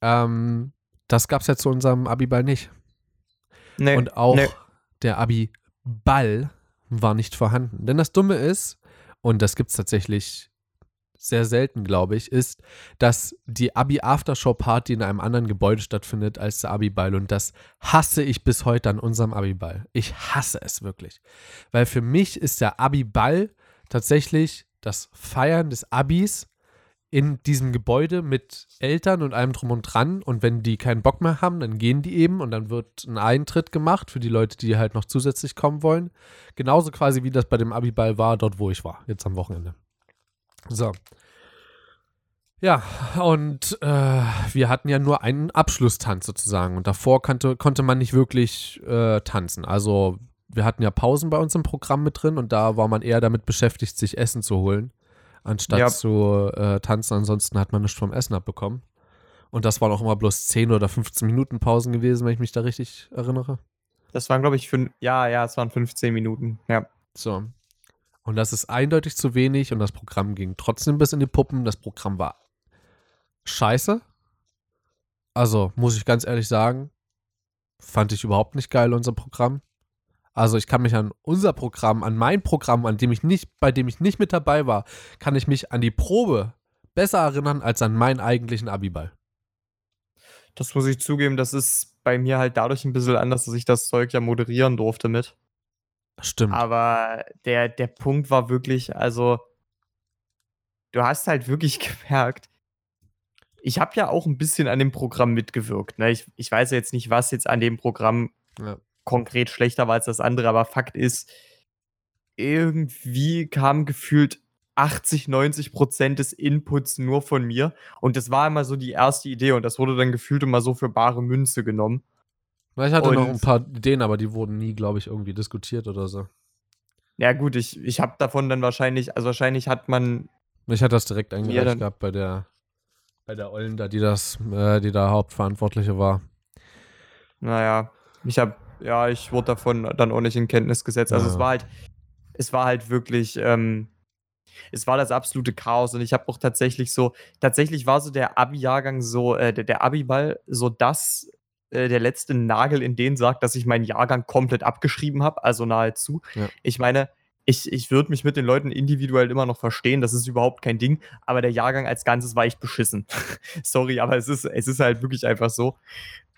Ähm, das gab es ja zu unserem Abiball nicht. nee, Und auch nee. der Abi-Ball war nicht vorhanden. Denn das Dumme ist, und das gibt es tatsächlich sehr selten, glaube ich, ist, dass die Abi-Aftershow-Party in einem anderen Gebäude stattfindet als der Abi-Ball. Und das hasse ich bis heute an unserem Abi-Ball. Ich hasse es wirklich. Weil für mich ist der Abi-Ball tatsächlich das Feiern des Abis in diesem Gebäude mit Eltern und allem drum und dran. Und wenn die keinen Bock mehr haben, dann gehen die eben und dann wird ein Eintritt gemacht für die Leute, die halt noch zusätzlich kommen wollen. Genauso quasi wie das bei dem Abiball war, dort wo ich war, jetzt am Wochenende. So. Ja, und äh, wir hatten ja nur einen Abschlusstanz sozusagen und davor konnte, konnte man nicht wirklich äh, tanzen. Also wir hatten ja Pausen bei uns im Programm mit drin und da war man eher damit beschäftigt, sich Essen zu holen, anstatt Ja. zu äh, tanzen. Ansonsten hat man nichts vom Essen abbekommen. Und das waren auch immer bloß 10 oder 15 Minuten Pausen gewesen, wenn ich mich da richtig erinnere. Das waren, glaube ich, fünf, ja, ja, es waren 15 Minuten. Ja. So. Und das ist eindeutig zu wenig und das Programm ging trotzdem bis in die Puppen. Das Programm war scheiße. Also, muss ich ganz ehrlich sagen, fand ich überhaupt nicht geil, unser Programm. Also, ich kann mich an unser Programm, an mein Programm, an dem ich nicht, bei dem ich nicht mit dabei war, kann ich mich an die Probe besser erinnern als an meinen eigentlichen Abiball. Das muss ich zugeben, das ist bei mir halt dadurch ein bisschen anders, dass ich das Zeug ja moderieren durfte mit. Stimmt. Aber der, der Punkt war wirklich, also, du hast halt wirklich *laughs* gemerkt, ich habe ja auch ein bisschen an dem Programm mitgewirkt. Ne? Ich, ich weiß jetzt nicht, was jetzt an dem Programm Ja. konkret schlechter war als das andere, aber Fakt ist, irgendwie kam gefühlt 80, 90 Prozent des Inputs nur von mir. Und das war immer so die erste Idee und das wurde dann gefühlt immer so für bare Münze genommen. Ich hatte noch und- ein paar Ideen, aber die wurden nie, glaube ich, irgendwie diskutiert oder so. Ja, gut, ich, ich habe davon dann wahrscheinlich, also wahrscheinlich hat man Ich hatte das direkt eingereicht dann- gehabt bei der, bei der Ollen da, die das, äh, die da Hauptverantwortliche war. Naja, ich habe, ja, ich wurde davon dann auch nicht in Kenntnis gesetzt. Also Ja. es war halt, es war halt wirklich, ähm, es war das absolute Chaos und ich habe auch tatsächlich so, tatsächlich war so der Abi-Jahrgang so, äh, der, der Abi-Ball so das, äh, der letzte Nagel in den sagt, dass ich meinen Jahrgang komplett abgeschrieben habe, also nahezu. Ja. Ich meine, ich, ich würde mich mit den Leuten individuell immer noch verstehen, das ist überhaupt kein Ding, aber der Jahrgang als Ganzes war echt beschissen. *laughs* Sorry, aber es ist, es ist halt wirklich einfach so.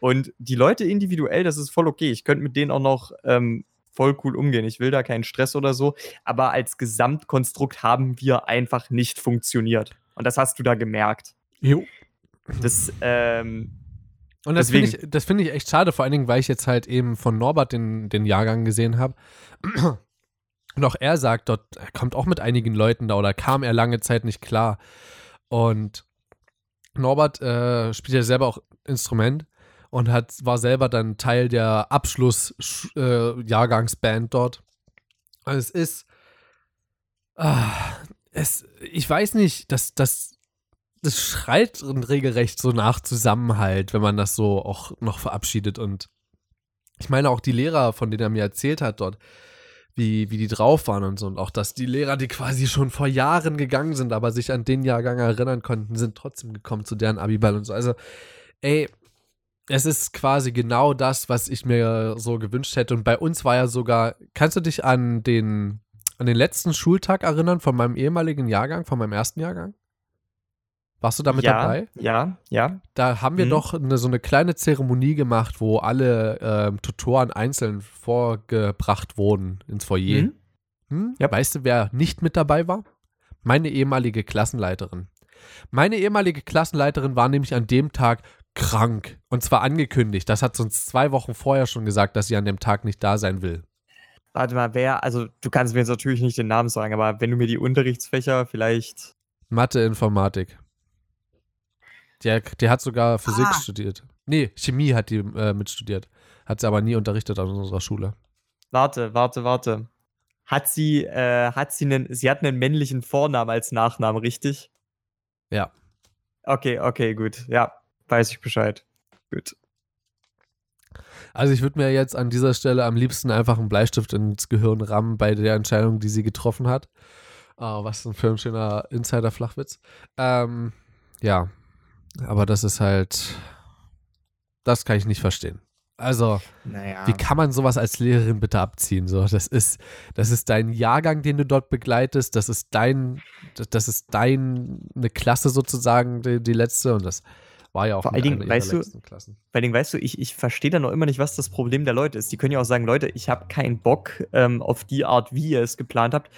Und die Leute individuell, das ist voll okay. Ich könnte mit denen auch noch ähm, voll cool umgehen. Ich will da keinen Stress oder so. Aber als Gesamtkonstrukt haben wir einfach nicht funktioniert. Und das hast du da gemerkt. Jo. Das, ähm, Und das finde ich, das finde ich echt schade, vor allen Dingen, weil ich jetzt halt eben von Norbert den, den Jahrgang gesehen habe. Und auch er sagt, dort er kommt auch mit einigen Leuten da oder kam er lange Zeit nicht klar. Und Norbert äh, spielt ja selber auch Instrument und hat, war selber dann Teil der Abschluss-Jahrgangsband dort. Und es ist. Ah, es, ich weiß nicht, dass das. Das schreit regelrecht so nach Zusammenhalt, wenn man das so auch noch verabschiedet. Und ich meine auch die Lehrer, von denen er mir erzählt hat dort, wie, wie die drauf waren und so. Und auch, dass die Lehrer, die quasi schon vor Jahren gegangen sind, aber sich an den Jahrgang erinnern konnten, sind trotzdem gekommen zu deren Abiball und so. Also, ey, es ist quasi genau das, was ich mir so gewünscht hätte. Und bei uns war ja sogar, kannst du dich an den, an den letzten Schultag erinnern von meinem ehemaligen Jahrgang, von meinem ersten Jahrgang? Warst du da mit ja, dabei? Ja, ja. Da haben wir Mhm. doch eine, so eine kleine Zeremonie gemacht, wo alle ähm, Tutoren einzeln vorgebracht wurden ins Foyer. Mhm. Hm? Ja. Weißt du, wer nicht mit dabei war? Meine ehemalige Klassenleiterin. Meine ehemalige Klassenleiterin war nämlich an dem Tag krank. Und zwar angekündigt. Das hat sie uns zwei Wochen vorher schon gesagt, dass sie an dem Tag nicht da sein will. Warte mal, wer, also du kannst mir jetzt natürlich nicht den Namen sagen, aber wenn du mir die Unterrichtsfächer vielleicht. Mathe, Informatik. Der, der hat sogar Physik Ah. studiert. Nee, Chemie hat die äh, mitstudiert. Hat sie aber nie unterrichtet an unserer Schule. Warte, warte, warte. Hat sie, äh, hat sie einen, sie hat einen männlichen Vornamen als Nachnamen, richtig? Ja. Okay, okay, gut. Ja, weiß ich Bescheid. Gut. Also ich würde mir jetzt an dieser Stelle am liebsten einfach einen Bleistift ins Gehirn rammen bei der Entscheidung, die sie getroffen hat. Ah, was für ein schöner Insider-Flachwitz. Ähm, ja, aber das ist halt, das kann ich nicht verstehen. Also, Naja. wie kann man sowas als Lehrerin bitte abziehen? So, das ist, das ist dein Jahrgang, den du dort begleitest. Das ist dein, das- ist deine Klasse sozusagen, die, die letzte. Und das war ja auch Vor eine allen Dingen, weißt du, letzten Klassen. Bei denen, weißt du, ich, ich verstehe da noch immer nicht, was das Problem der Leute ist. Die können ja auch sagen, Leute, ich habe keinen Bock ähm, auf die Art, wie ihr es geplant habt.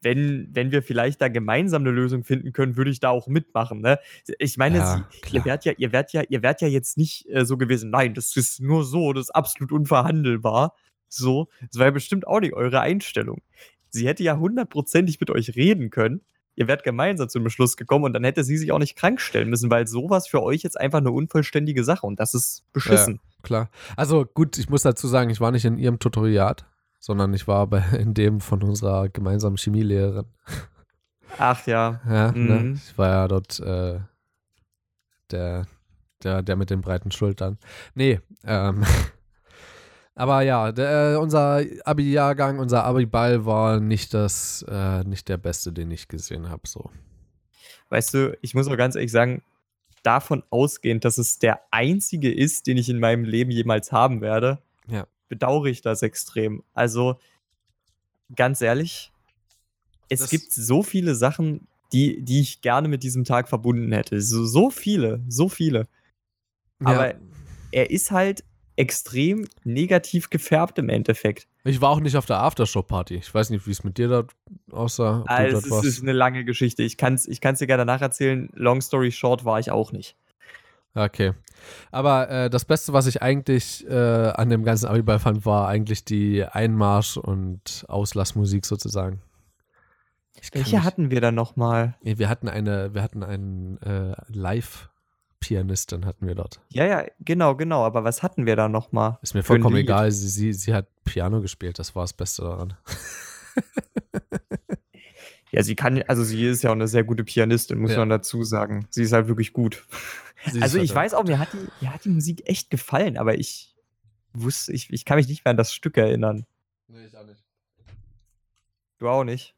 Wenn, wenn wir vielleicht da gemeinsam eine Lösung finden können, würde ich da auch mitmachen. Ne? Ich meine, Ja, sie, ihr werdet ja, ihr werdet ja, ihr werdet ja jetzt nicht äh, so gewesen, nein, das ist nur so, das ist absolut unverhandelbar. So, das war ja bestimmt auch nicht eure Einstellung. Sie hätte ja hundertprozentig mit euch reden können. Ihr wärt gemeinsam zum Beschluss gekommen und dann hätte sie sich auch nicht krank stellen müssen, weil sowas für euch jetzt einfach eine unvollständige Sache und das ist beschissen. Klar. Also gut, ich muss dazu sagen, ich war nicht in ihrem Tutoriat, sondern ich war bei, *laughs* in dem von unserer gemeinsamen Chemielehrerin. Ach ja. *laughs* Ja, ne? Mhm. Ich war ja dort äh, der, der, der mit den breiten Schultern. Nee, ähm, *laughs* aber ja, der, äh, unser Abi-Jahrgang, unser Abi-Ball war nicht das, äh, nicht der beste, den ich gesehen habe. So. Weißt du, ich muss auch ganz ehrlich sagen, davon ausgehend, dass es der einzige ist, den ich in meinem Leben jemals haben werde, Ja. Bedauere ich das extrem. Also, ganz ehrlich, es Das- gibt so viele Sachen, die, die ich gerne mit diesem Tag verbunden hätte. So, so viele, so viele. Aber er ist halt extrem negativ gefärbt im Endeffekt. Ich war auch nicht auf der Aftershow-Party. Ich weiß nicht, wie es mit dir dort aussah. Also, es warst. ist eine lange Geschichte. Ich kann es ich kann's dir gerne nacherzählen. Long story short war ich auch nicht. Okay. Aber äh, das Beste, was ich eigentlich äh, an dem ganzen Abiball fand, war eigentlich die Einmarsch- und Auslassmusik sozusagen. Welche mich- hatten wir da nochmal? Nee, wir hatten eine, wir hatten einen äh, Live-Pianistin hatten wir dort. Ja, ja, genau, genau. Aber was hatten wir da nochmal? Ist mir vollkommen egal. Sie, sie, sie hat Piano gespielt, das war das Beste daran. *laughs* Ja, sie kann, also sie ist ja auch eine sehr gute Pianistin, muss Ja. man dazu sagen. Sie ist halt wirklich gut. Sie Also ich halt- weiß auch, mir hat, die, mir hat die Musik echt gefallen, aber ich wusste, ich, ich kann mich nicht mehr an das Stück erinnern. Nee, ich auch nicht. Du auch nicht?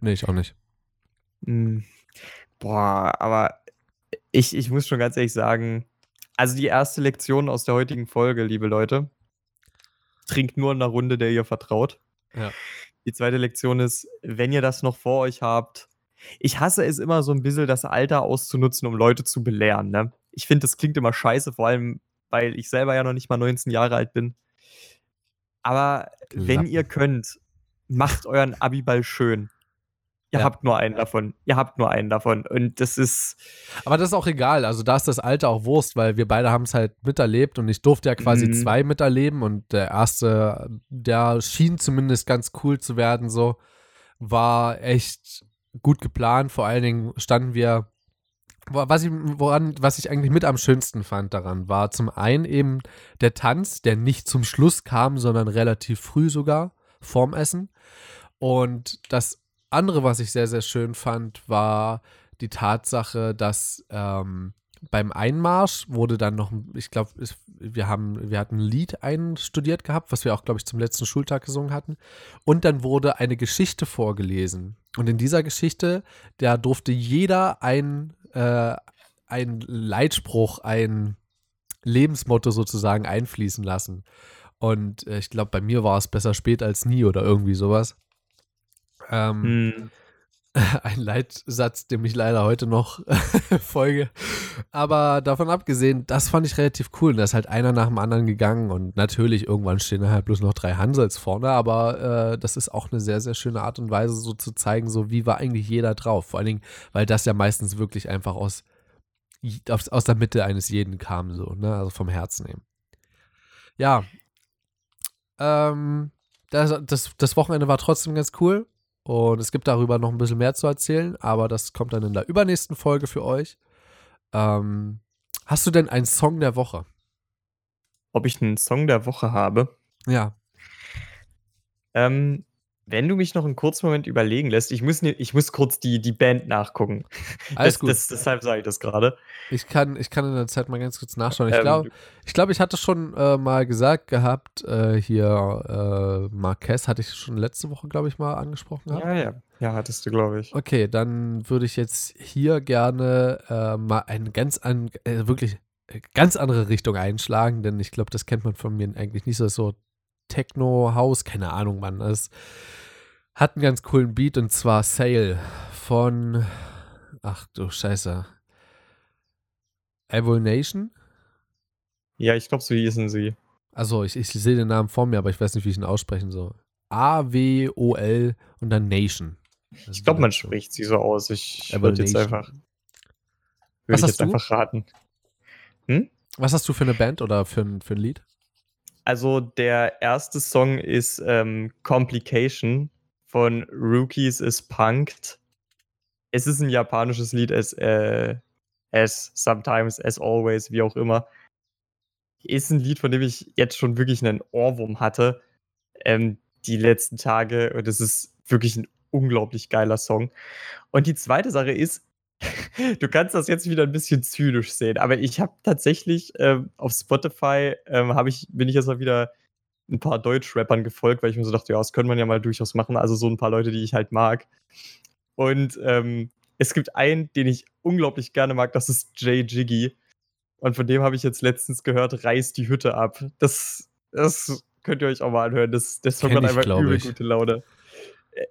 Nee, ich auch nicht. Hm. Boah, aber ich, ich muss schon ganz ehrlich sagen, also die erste Lektion aus der heutigen Folge, liebe Leute, trinkt nur in einer Runde, der ihr vertraut. Ja. Die zweite Lektion ist, wenn ihr das noch vor euch habt, ich hasse es immer so ein bisschen, das Alter auszunutzen, um Leute zu belehren. Ne? Ich finde, das klingt immer scheiße, vor allem, weil ich selber ja noch nicht mal 19 Jahre alt bin. Aber wenn Lappen. ihr könnt, macht euren Abiball schön. Ihr Ja. habt nur einen davon. Ihr habt nur einen davon. Und das ist. Aber das ist auch egal. Also da ist das Alter auch Wurst, weil wir beide haben es halt miterlebt und ich durfte ja quasi Mhm. zwei miterleben und der erste, der schien zumindest ganz cool zu werden, so war echt gut geplant. Vor allen Dingen standen wir, was ich, woran, was ich eigentlich mit am schönsten fand daran, war zum einen eben der Tanz, der nicht zum Schluss kam, sondern relativ früh sogar vorm Essen. Und das andere, was ich sehr, sehr schön fand, war die Tatsache, dass ähm, beim Einmarsch wurde dann noch, ich glaube, wir haben, wir hatten ein Lied einstudiert gehabt, was wir auch, glaube ich, zum letzten Schultag gesungen hatten. Und dann wurde eine Geschichte vorgelesen. Und in dieser Geschichte, da durfte jeder ein, äh, ein Leitspruch, ein Lebensmotto sozusagen einfließen lassen. Und äh, ich glaube, bei mir war es besser spät als nie oder irgendwie sowas. Ähm, Hm, *laughs* ein Leitsatz, dem ich leider heute noch *laughs* folge. Aber davon abgesehen, das fand ich relativ cool. Und da ist halt einer nach dem anderen gegangen und natürlich irgendwann stehen da halt bloß noch drei Hansels vorne, aber äh, das ist auch eine sehr, sehr schöne Art und Weise, so zu zeigen, so wie war eigentlich jeder drauf. Vor allen Dingen, weil das ja meistens wirklich einfach aus, aus, aus der Mitte eines jeden kam, so, ne? Also vom Herzen eben. Ja. Ähm, das, das, das Wochenende war trotzdem ganz cool. Und es gibt darüber noch ein bisschen mehr zu erzählen, aber das kommt dann in der übernächsten Folge für euch. Ähm, hast du denn einen Song der Woche? Ob ich einen Song der Woche habe? Ja. Ähm, wenn du mich noch einen kurzen Moment überlegen lässt, ich muss, ich muss kurz die, die Band nachgucken. Alles das, gut. Das, deshalb sage ich das gerade. Ich kann, ich kann in der Zeit mal ganz kurz nachschauen. Ich Ähm, glaube, ich, glaub, ich hatte schon äh, mal gesagt gehabt, äh, hier äh, Marquez hatte ich schon letzte Woche, glaube ich, mal angesprochen gehabt. Ja, ja. Ja, hattest du, glaube ich. Okay, dann würde ich jetzt hier gerne äh, mal eine ganz an, äh, wirklich äh, ganz andere Richtung einschlagen, denn ich glaube, das kennt man von mir eigentlich nicht so. So Techno House, keine Ahnung, Mann. Es hat einen ganz coolen Beat und zwar Sail von ach du Scheiße. Evil Nation? Ja, ich glaube, so hießen sie. Also, ich, ich sehe den Namen vor mir, aber ich weiß nicht, wie ich ihn aussprechen soll. A-W-O-L und dann Nation. Das Ich glaube, man so- spricht sie so aus. Ich würde jetzt einfach. Was Würde ich hast jetzt du? einfach raten. Was hast du für eine Band oder für ein, für ein Lied? Also, der erste Song ist ähm, Complication von Rookies is Punked. Es ist ein japanisches Lied, as, äh, as sometimes, as always, wie auch immer. Ist ein Lied, von dem ich jetzt schon wirklich einen Ohrwurm hatte. Ähm, die letzten Tage. Und es ist wirklich ein unglaublich geiler Song. Und die zweite Sache ist, du kannst das jetzt wieder ein bisschen zynisch sehen, aber ich habe tatsächlich ähm, auf Spotify ähm, hab ich, bin ich jetzt mal wieder ein paar Deutsch-Rappern gefolgt, weil ich mir so dachte, ja, das könnte man ja mal durchaus machen. Also so ein paar Leute, die ich halt mag. Und ähm, es gibt einen, den ich unglaublich gerne mag, das ist Jay Jiggy. Und von dem habe ich jetzt letztens gehört, reiß die Hütte ab. Das, das könnt ihr euch auch mal anhören. Das, das ich, einfach übel ich. gute Laune.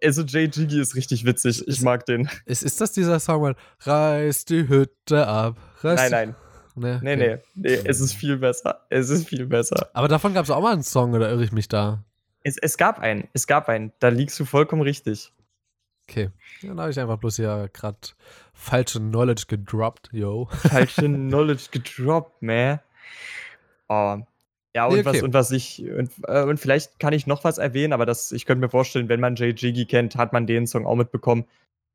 Also Jay Jiggy ist richtig witzig. Ich Ist- mag den. Ist, ist das dieser Song, reiß die Hütte ab? Reiß Nein, nein. Nee, Nee, okay. nee, nee. Es ist viel besser. Es ist viel besser. Aber davon gab es auch mal einen Song, oder irre ich mich da? Es, es gab einen. Es gab einen. Da liegst du vollkommen richtig. Okay. Dann habe ich einfach bloß hier gerade falsche Knowledge gedroppt, yo. falsche *laughs* Knowledge gedroppt, man. Oh. Ja, und, Nee, okay. was, und was ich, und, äh, und vielleicht kann ich noch was erwähnen, aber das, ich könnte mir vorstellen, wenn man Jay Jiggy kennt, hat man den Song auch mitbekommen.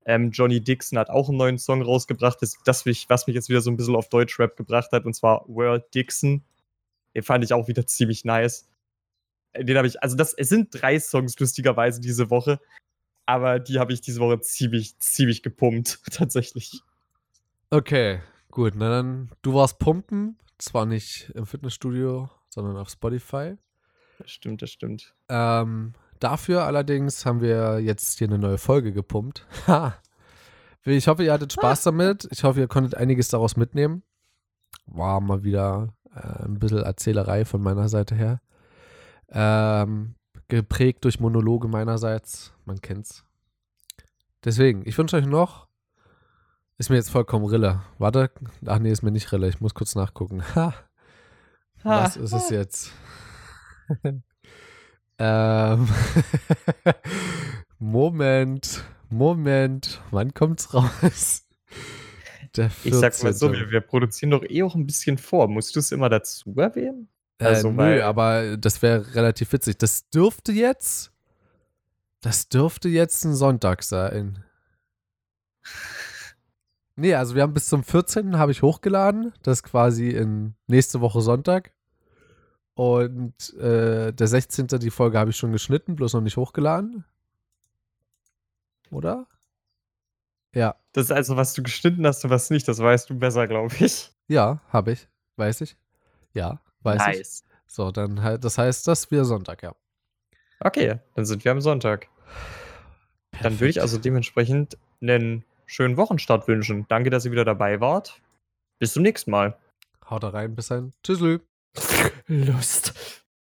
Ähm, Johnny Dixon hat auch einen neuen Song rausgebracht, das, das mich, was mich jetzt wieder so ein bisschen auf Deutschrap gebracht hat, und zwar World Dixon. Den fand ich auch wieder ziemlich nice. Äh, Den habe ich, also das, es sind drei Songs lustigerweise diese Woche, aber die habe ich diese Woche ziemlich, ziemlich gepumpt, *laughs* tatsächlich. Okay, gut. Na dann, du warst pumpen. Zwar nicht im Fitnessstudio, sondern auf Spotify. Das stimmt, das stimmt. Ähm, dafür allerdings haben wir jetzt hier eine neue Folge gepumpt. *laughs* Ha! Ich hoffe, ihr hattet Spaß damit. Ich hoffe, ihr konntet einiges daraus mitnehmen. War mal wieder äh, ein bisschen Erzählerei von meiner Seite her. Ähm, geprägt durch Monologe meinerseits. Man kennt's. Deswegen, ich wünsche euch noch. Ist mir jetzt vollkommen Rille. Warte. Ach nee, ist mir nicht Rille. Ich muss kurz nachgucken. *laughs* Ha. Was ist es jetzt? *laughs* ähm. *laughs* Moment. Moment. Wann kommt's raus? Der 14. Ich sag mal so, wir, wir produzieren doch eh auch ein bisschen vor. Musst du es immer dazu erwähnen? also, äh, nö, weil- aber das wäre relativ witzig. Das dürfte jetzt. Das dürfte jetzt ein Sonntag sein. Nee, also wir haben bis zum 14. habe ich hochgeladen. Das ist quasi in nächste Woche Sonntag. Und äh, der 16. die Folge habe ich schon geschnitten, bloß noch nicht hochgeladen. Oder? Ja, Das ist also, was du geschnitten hast und was nicht, das weißt du besser, glaube ich. ja, habe ich. Weiß ich. Ja, weiß ich. So, dann halt, das heißt, das wieder Sonntag, ja. Okay, dann sind wir am Sonntag. Dann würde ich also dementsprechend einen schönen Wochenstart wünschen. Danke, dass ihr wieder dabei wart. Bis zum nächsten Mal. Haut da rein, bis dann. Tschüss. Lust.